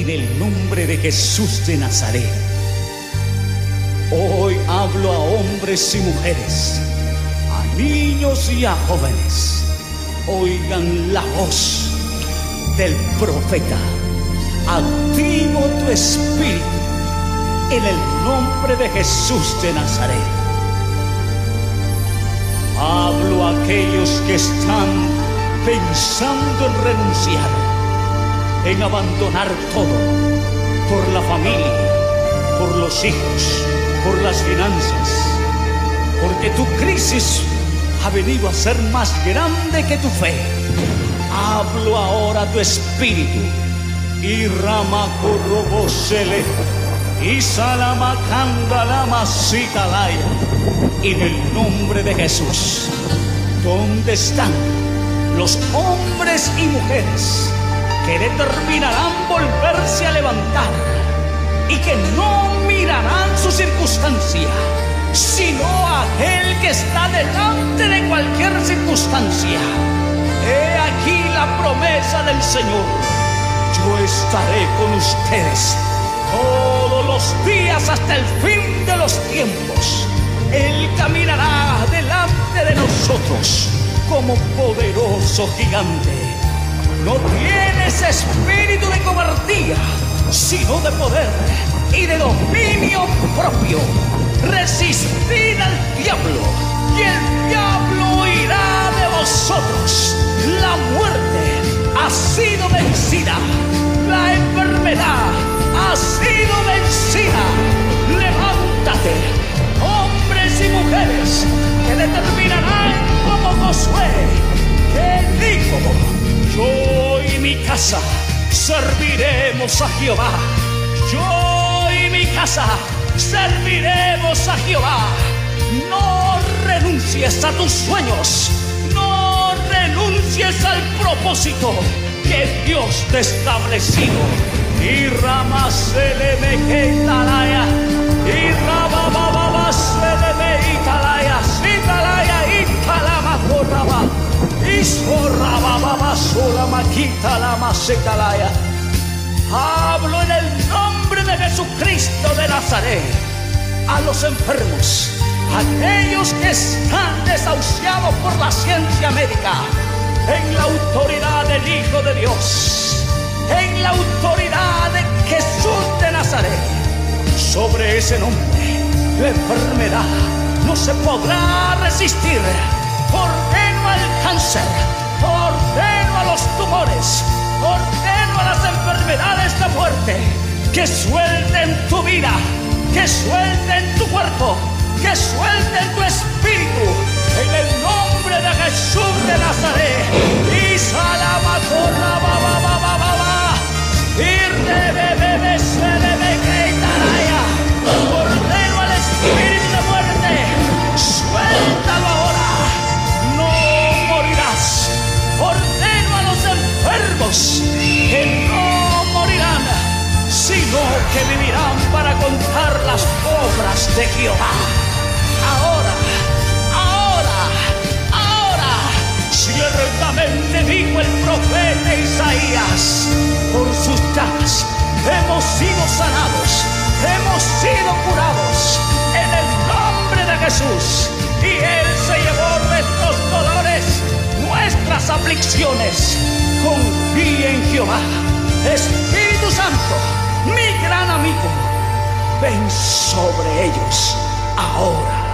en el nombre de Jesús de Nazaret. Hoy hablo a hombres y mujeres, a niños y a jóvenes. Oigan la voz del profeta. Activo tu espíritu en el nombre de Jesús de Nazaret. Hablo a aquellos que están pensando en renunciar, en abandonar todo por la familia, por los hijos, por las finanzas, porque tu crisis ha venido a ser más grande que tu fe. Hablo ahora tu espíritu y rama corrobosele y salamacanda la. En el nombre de Jesús, ¿dónde están los hombres y mujeres que determinarán volverse a levantar y que no mirarán su circunstancia, sino aquel que está delante de cualquier circunstancia? He aquí la promesa del Señor. Yo estaré con ustedes todos los días hasta el fin de los tiempos. Él caminará delante de nosotros como poderoso gigante. No tienes espíritu de cobardía, sino de poder y de dominio propio. Resistid al diablo y casa serviremos a Jehová. Yo y mi casa serviremos a Jehová. No renuncies a tus sueños. No renuncies al propósito que Dios te ha establecido. Y ramas se le sola maquita la macetalaya. Hablo en el nombre de Jesucristo de Nazaret a los enfermos, aquellos que están desahuciados por la ciencia médica, en la autoridad del Hijo de Dios, en la autoridad de Jesús de Nazaret. Sobre ese nombre, la enfermedad no se podrá resistir. Ordeno al cáncer, ordeno a tumores, ordeno a las enfermedades de muerte que suelten tu vida, que suelten tu cuerpo, que suelten tu espíritu en el nombre de Jesús de Nazaret. Y salama corra ba ba ba ba ba ba. Que vivirán para contar las obras de Jehová. Ahora, ahora, ahora, ciertamente dijo el profeta Isaías, por sus llagas hemos sido sanados, hemos sido curados en el nombre de Jesús. Y Él se llevó nuestros dolores, nuestras aflicciones. Confíe en Jehová. Espíritu Santo, mi gran amigo, ven sobre ellos ahora.